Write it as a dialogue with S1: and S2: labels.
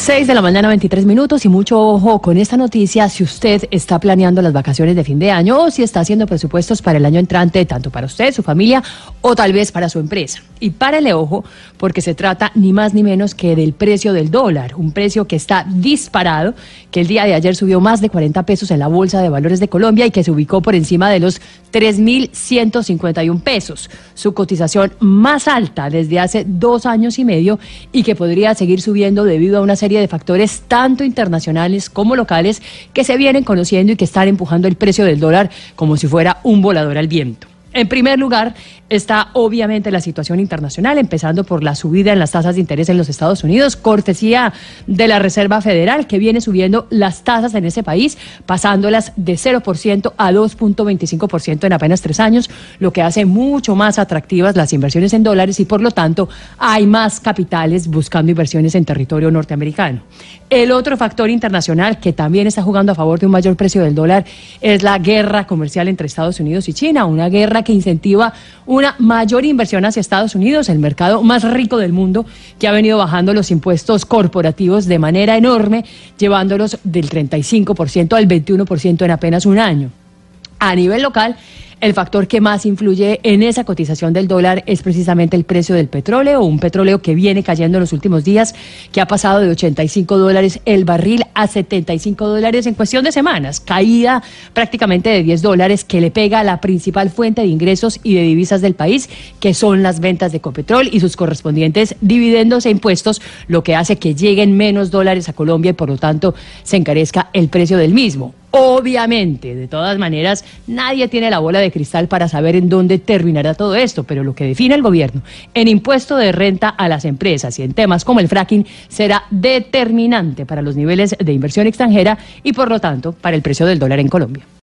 S1: 6 de la mañana, 23 minutos y mucho ojo con esta noticia si usted está planeando las vacaciones de fin de año o si está haciendo presupuestos para el año entrante, tanto para usted, su familia o tal vez para su empresa. Y párele ojo porque se trata ni más ni menos que del precio del dólar, un precio que está disparado, que el día de ayer subió más de 40 pesos en la Bolsa de Valores de Colombia y que se ubicó por encima de los 3.151 pesos, su cotización más alta desde hace dos años y medio y que podría seguir subiendo debido a una serie de factores tanto internacionales como locales que se vienen conociendo y que están empujando el precio del dólar como si fuera un volador al viento. En primer lugar, está obviamente la situación internacional, empezando por la subida en las tasas de interés en los Estados Unidos, cortesía de la Reserva Federal, que viene subiendo las tasas en ese país, pasándolas de 0% a 2.25% en apenas tres años, lo que hace mucho más atractivas las inversiones en dólares y por lo tanto hay más capitales buscando inversiones en territorio norteamericano. El otro factor internacional que también está jugando a favor de un mayor precio del dólar es la guerra comercial entre Estados Unidos y China, una guerra que incentiva una mayor inversión hacia Estados Unidos, el mercado más rico del mundo, que ha venido bajando los impuestos corporativos de manera enorme, llevándolos del 35% al 21% en apenas un año. A nivel local, el factor que más influye en esa cotización del dólar es precisamente el precio del petróleo, un petróleo que viene cayendo en los últimos días, que ha pasado de 85 dólares el barril a 75 dólares en cuestión de semanas, caída prácticamente de 10 dólares que le pega a la principal fuente de ingresos y de divisas del país, que son las ventas de Copetrol y sus correspondientes dividendos e impuestos, lo que hace que lleguen menos dólares a Colombia y por lo tanto se encarezca el precio del mismo. Obviamente, de todas maneras, nadie tiene la bola de cristal para saber en dónde terminará todo esto, pero lo que define el gobierno en impuesto de renta a las empresas y en temas como el fracking será determinante para los niveles de inversión extranjera y por lo tanto para el precio del dólar en Colombia.